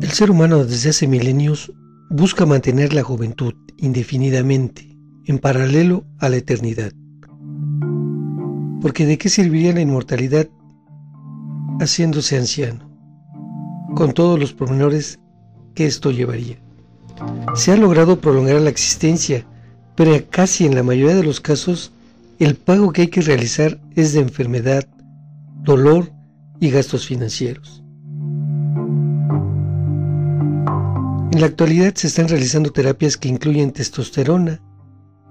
El ser humano desde hace milenios busca mantener la juventud indefinidamente, en paralelo a la eternidad. Porque ¿de qué serviría la inmortalidad haciéndose anciano? Con todos los pormenores que esto llevaría. Se ha logrado prolongar la existencia, pero casi en la mayoría de los casos el pago que hay que realizar es de enfermedad, dolor y gastos financieros. En la actualidad se están realizando terapias que incluyen testosterona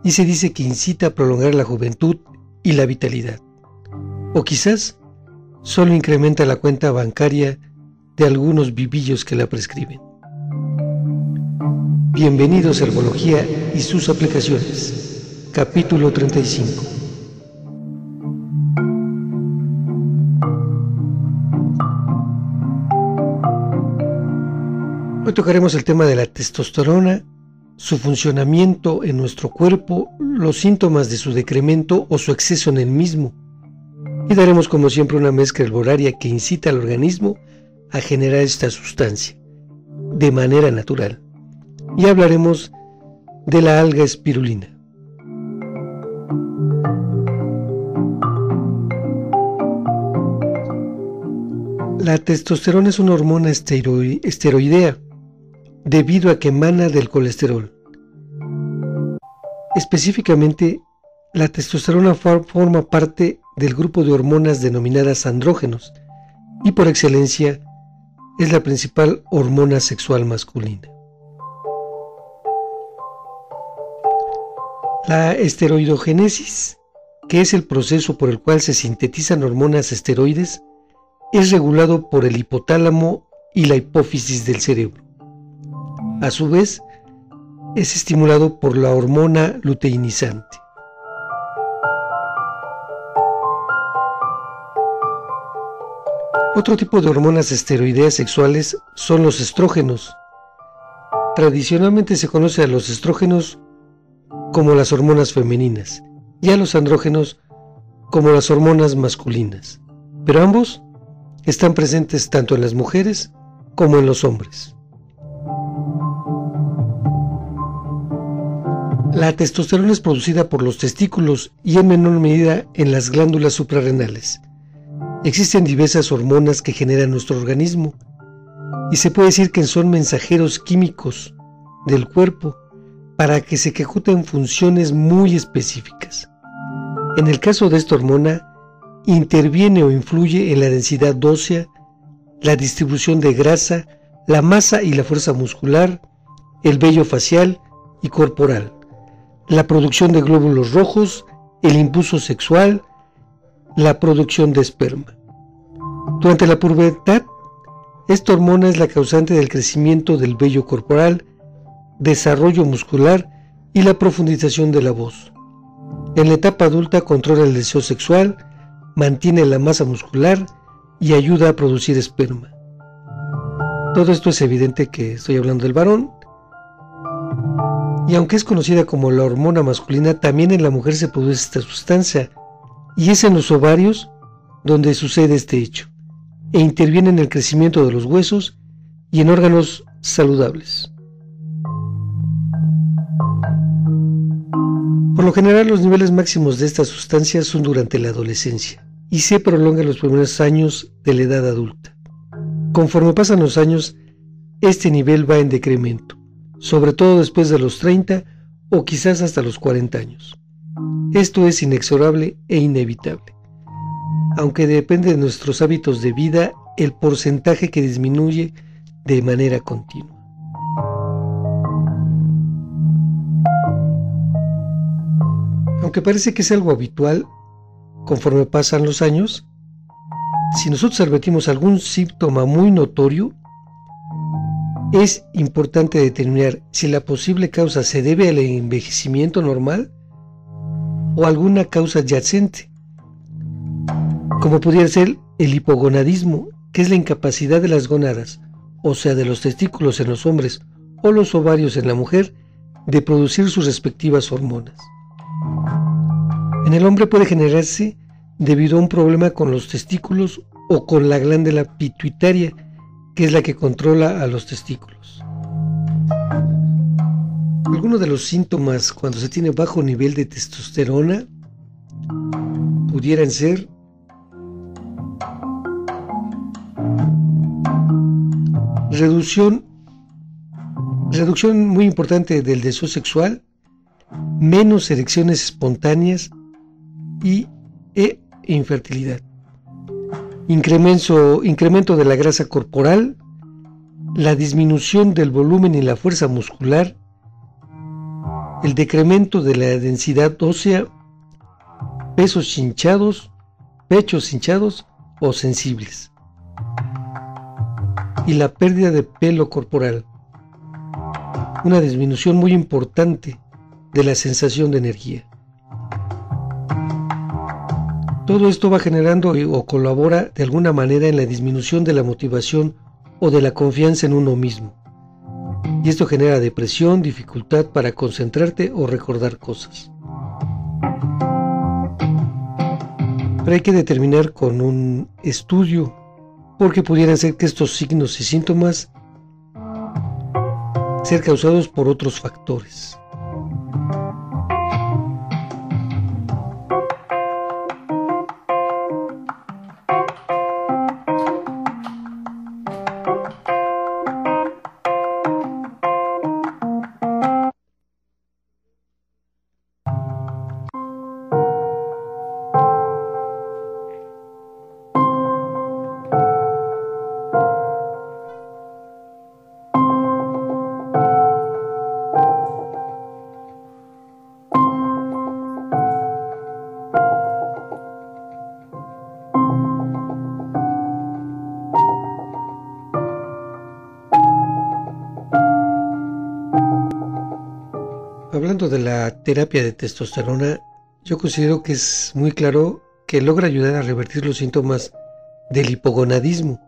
y se dice que incita a prolongar la juventud y la vitalidad. O quizás solo incrementa la cuenta bancaria de algunos vivillos que la prescriben. Bienvenidos a Herbología y sus aplicaciones. Capítulo 35. Hoy tocaremos el tema de la testosterona, su funcionamiento en nuestro cuerpo, los síntomas de su decremento o su exceso en el mismo. Y daremos como siempre una mezcla herbolaria que incita al organismo a generar esta sustancia de manera natural. Y hablaremos de la alga espirulina. La testosterona es una hormona esteroidea debido a que emana del colesterol. Específicamente, la testosterona forma parte del grupo de hormonas denominadas andrógenos y por excelencia es la principal hormona sexual masculina. La esteroidogénesis, que es el proceso por el cual se sintetizan hormonas esteroides, es regulado por el hipotálamo y la hipófisis del cerebro. A su vez, es estimulado por la hormona luteinizante. Otro tipo de hormonas esteroideas sexuales son los estrógenos. Tradicionalmente se conoce a los estrógenos como las hormonas femeninas y a los andrógenos como las hormonas masculinas, pero ambos están presentes tanto en las mujeres como en los hombres. La testosterona es producida por los testículos y en menor medida en las glándulas suprarrenales. Existen diversas hormonas que generan nuestro organismo y se puede decir que son mensajeros químicos del cuerpo para que se ejecuten funciones muy específicas. En el caso de esta hormona, interviene o influye en la densidad ósea, la distribución de grasa, la masa y la fuerza muscular, el vello facial y corporal la producción de glóbulos rojos, el impulso sexual, la producción de esperma. Durante la pubertad, esta hormona es la causante del crecimiento del vello corporal, desarrollo muscular y la profundización de la voz. En la etapa adulta controla el deseo sexual, mantiene la masa muscular y ayuda a producir esperma. Todo esto es evidente que estoy hablando del varón, y aunque es conocida como la hormona masculina, también en la mujer se produce esta sustancia, y es en los ovarios donde sucede este hecho, e interviene en el crecimiento de los huesos y en órganos saludables. Por lo general, los niveles máximos de esta sustancia son durante la adolescencia y se prolonga en los primeros años de la edad adulta. Conforme pasan los años, este nivel va en decremento sobre todo después de los 30 o quizás hasta los 40 años. Esto es inexorable e inevitable. Aunque depende de nuestros hábitos de vida el porcentaje que disminuye de manera continua. Aunque parece que es algo habitual, conforme pasan los años, si nosotros advertimos algún síntoma muy notorio, es importante determinar si la posible causa se debe al envejecimiento normal o alguna causa adyacente, como pudiera ser el hipogonadismo, que es la incapacidad de las gónadas, o sea, de los testículos en los hombres o los ovarios en la mujer, de producir sus respectivas hormonas. En el hombre puede generarse debido a un problema con los testículos o con la glándula pituitaria, que es la que controla a los testículos. Algunos de los síntomas cuando se tiene bajo nivel de testosterona pudieran ser reducción, reducción muy importante del deseo sexual, menos erecciones espontáneas y e infertilidad. Incremento, incremento de la grasa corporal, la disminución del volumen y la fuerza muscular, el decremento de la densidad ósea, pesos hinchados, pechos hinchados o sensibles y la pérdida de pelo corporal. Una disminución muy importante de la sensación de energía. Todo esto va generando o colabora de alguna manera en la disminución de la motivación o de la confianza en uno mismo. Y esto genera depresión, dificultad para concentrarte o recordar cosas. Pero hay que determinar con un estudio porque pudieran ser que estos signos y síntomas ser causados por otros factores. De la terapia de testosterona, yo considero que es muy claro que logra ayudar a revertir los síntomas del hipogonadismo.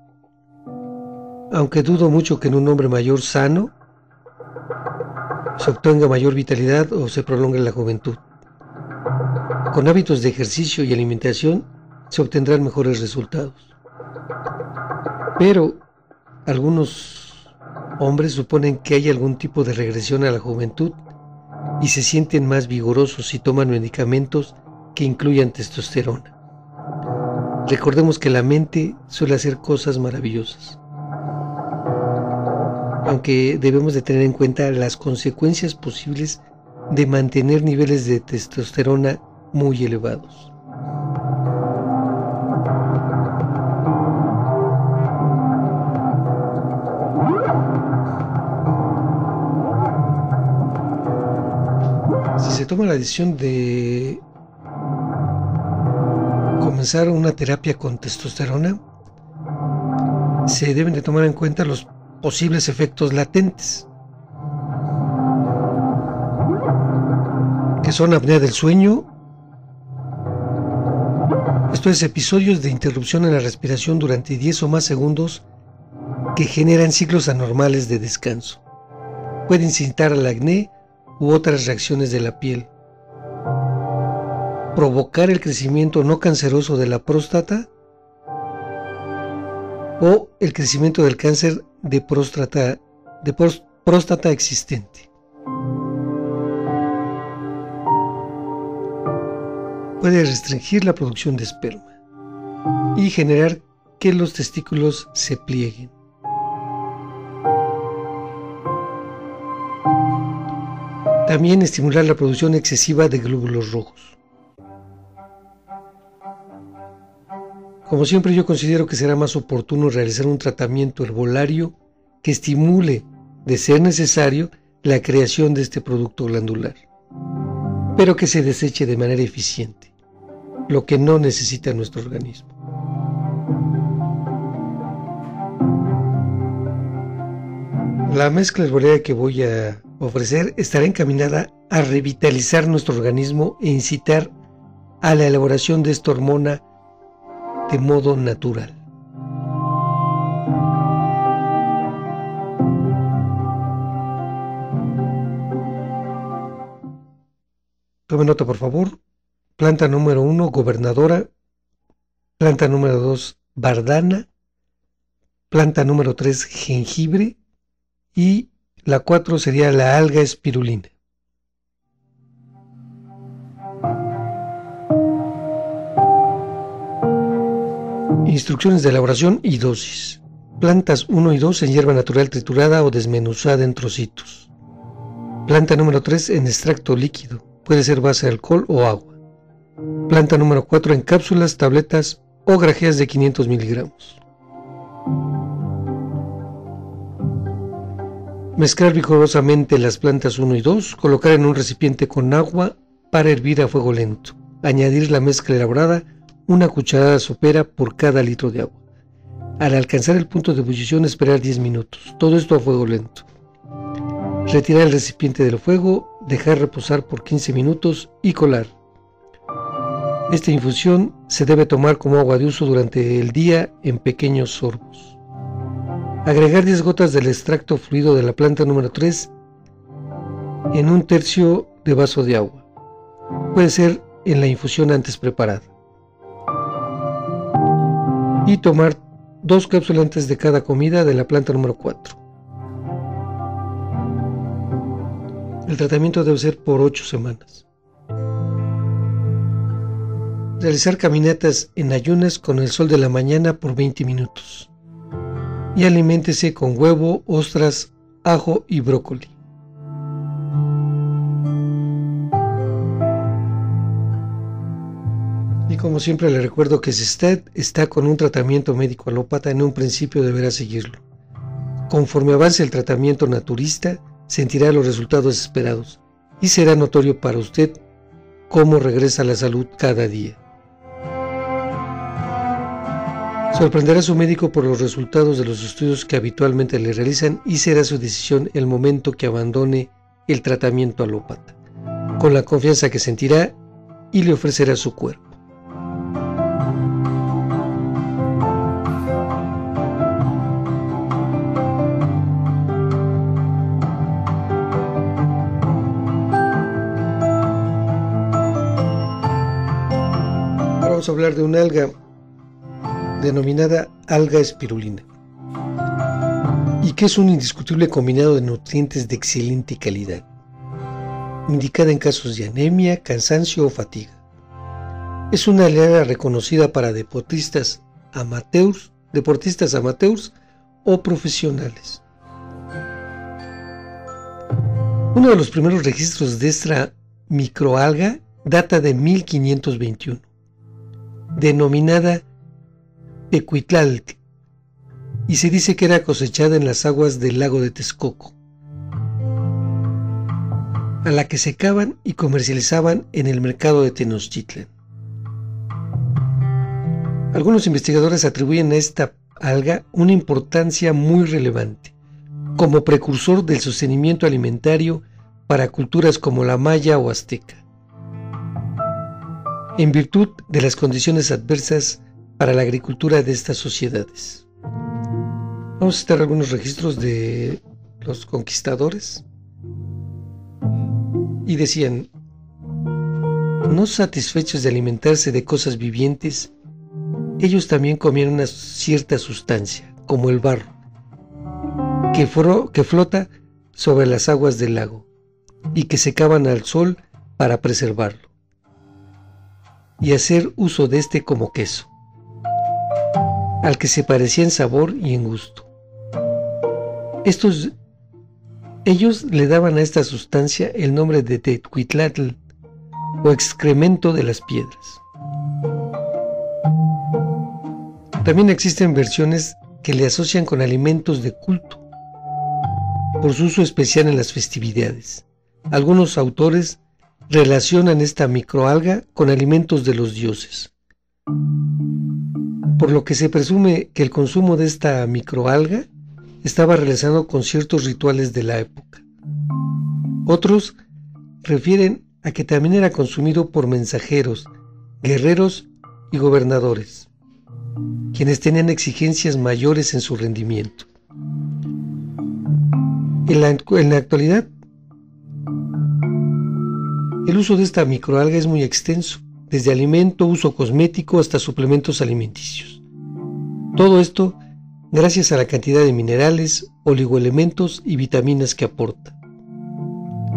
Aunque dudo mucho que en un hombre mayor sano se obtenga mayor vitalidad o se prolongue la juventud. Con hábitos de ejercicio y alimentación se obtendrán mejores resultados. Pero algunos hombres suponen que hay algún tipo de regresión a la juventud y se sienten más vigorosos si toman medicamentos que incluyan testosterona. Recordemos que la mente suele hacer cosas maravillosas, aunque debemos de tener en cuenta las consecuencias posibles de mantener niveles de testosterona muy elevados. Toma la decisión de comenzar una terapia con testosterona, se deben de tomar en cuenta los posibles efectos latentes, que son apnea del sueño, esto es episodios de interrupción en la respiración durante 10 o más segundos que generan ciclos anormales de descanso. Puede incitar al acné u otras reacciones de la piel. Provocar el crecimiento no canceroso de la próstata o el crecimiento del cáncer de próstata, de próstata existente. Puede restringir la producción de esperma y generar que los testículos se plieguen. También estimular la producción excesiva de glóbulos rojos. Como siempre yo considero que será más oportuno realizar un tratamiento herbolario que estimule, de ser necesario, la creación de este producto glandular, pero que se deseche de manera eficiente, lo que no necesita nuestro organismo. La mezcla herbolaria que voy a ofrecer estará encaminada a revitalizar nuestro organismo e incitar a la elaboración de esta hormona de modo natural. Tome nota, por favor. Planta número uno, gobernadora. Planta número dos, bardana. Planta número tres, jengibre. Y la cuatro sería la alga espirulina. Instrucciones de elaboración y dosis. Plantas 1 y 2 en hierba natural triturada o desmenuzada en trocitos. Planta número 3 en extracto líquido. Puede ser base de alcohol o agua. Planta número 4 en cápsulas, tabletas o grajeas de 500 miligramos. Mezclar vigorosamente las plantas 1 y 2, colocar en un recipiente con agua para hervir a fuego lento. Añadir la mezcla elaborada una cucharada sopera por cada litro de agua. Al alcanzar el punto de ebullición esperar 10 minutos, todo esto a fuego lento. Retirar el recipiente del fuego, dejar reposar por 15 minutos y colar. Esta infusión se debe tomar como agua de uso durante el día en pequeños sorbos. Agregar 10 gotas del extracto fluido de la planta número 3 en un tercio de vaso de agua. Puede ser en la infusión antes preparada y tomar dos cápsulas antes de cada comida de la planta número 4. El tratamiento debe ser por 8 semanas. Realizar caminatas en ayunas con el sol de la mañana por 20 minutos. Y aliméntese con huevo, ostras, ajo y brócoli. como siempre le recuerdo que si usted está con un tratamiento médico alópata, en un principio deberá seguirlo. Conforme avance el tratamiento naturista, sentirá los resultados esperados y será notorio para usted cómo regresa la salud cada día. Sorprenderá a su médico por los resultados de los estudios que habitualmente le realizan y será su decisión el momento que abandone el tratamiento alópata, con la confianza que sentirá y le ofrecerá su cuerpo. vamos a hablar de una alga denominada alga espirulina y que es un indiscutible combinado de nutrientes de excelente calidad, indicada en casos de anemia, cansancio o fatiga. Es una alga reconocida para deportistas amateurs, deportistas amateurs o profesionales. Uno de los primeros registros de esta microalga data de 1521 denominada Tecuitlalti, y se dice que era cosechada en las aguas del lago de Texcoco, a la que secaban y comercializaban en el mercado de Tenochtitlan. Algunos investigadores atribuyen a esta alga una importancia muy relevante, como precursor del sostenimiento alimentario para culturas como la maya o azteca en virtud de las condiciones adversas para la agricultura de estas sociedades. Vamos a citar algunos registros de los conquistadores. Y decían, no satisfechos de alimentarse de cosas vivientes, ellos también comían una cierta sustancia, como el barro, que, que flota sobre las aguas del lago y que secaban al sol para preservarlo y hacer uso de este como queso, al que se parecía en sabor y en gusto. Estos, ellos le daban a esta sustancia el nombre de Tecuitlatl o excremento de las piedras. También existen versiones que le asocian con alimentos de culto, por su uso especial en las festividades. Algunos autores relacionan esta microalga con alimentos de los dioses, por lo que se presume que el consumo de esta microalga estaba relacionado con ciertos rituales de la época. Otros refieren a que también era consumido por mensajeros, guerreros y gobernadores, quienes tenían exigencias mayores en su rendimiento. En la, en la actualidad, El uso de esta microalga es muy extenso, desde alimento, uso cosmético hasta suplementos alimenticios. Todo esto gracias a la cantidad de minerales, oligoelementos y vitaminas que aporta.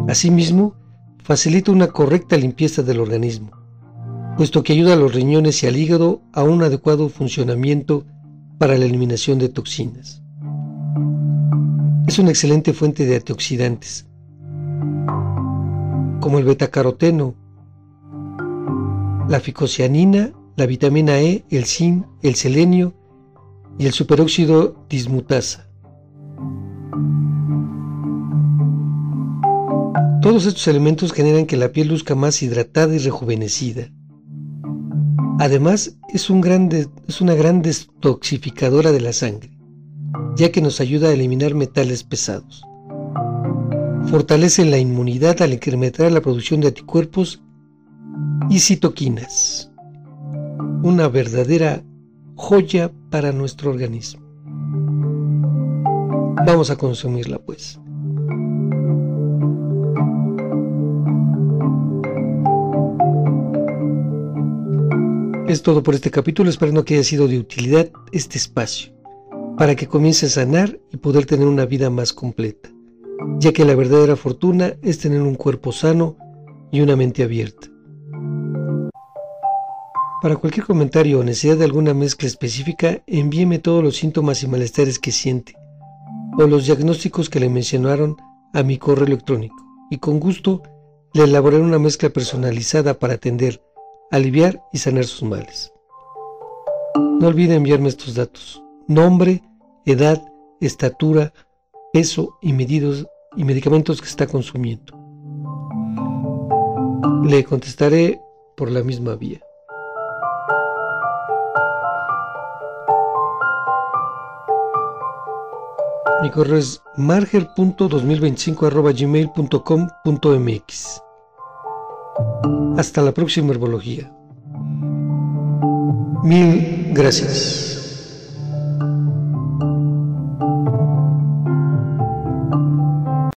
Asimismo, facilita una correcta limpieza del organismo, puesto que ayuda a los riñones y al hígado a un adecuado funcionamiento para la eliminación de toxinas. Es una excelente fuente de antioxidantes, como el betacaroteno, la ficocianina, la vitamina E, el zinc, el selenio y el superóxido dismutasa. Todos estos elementos generan que la piel luzca más hidratada y rejuvenecida. Además, es, un es una gran detoxificadora de la sangre, ya que nos ayuda a eliminar metales pesados. Fortalece la inmunidad al incrementar la producción de anticuerpos y citoquinas. Una verdadera joya para nuestro organismo. Vamos a consumirla pues. Es todo por este capítulo, esperando que haya sido de utilidad este espacio, para que comience a sanar y poder tener una vida más completa, ya que la verdadera fortuna es tener un cuerpo sano y una mente abierta. Para cualquier comentario o necesidad de alguna mezcla específica, envíeme todos los síntomas y malestares que siente, o los diagnósticos que le mencionaron a mi correo electrónico, y con gusto le elaboraré una mezcla personalizada para atender aliviar y sanar sus males. No olvide enviarme estos datos. Nombre, edad, estatura, peso y medidos y medicamentos que está consumiendo. Le contestaré por la misma vía. Mi correo es marger.2025.gmail.com.mx hasta la próxima herbología. Mil gracias.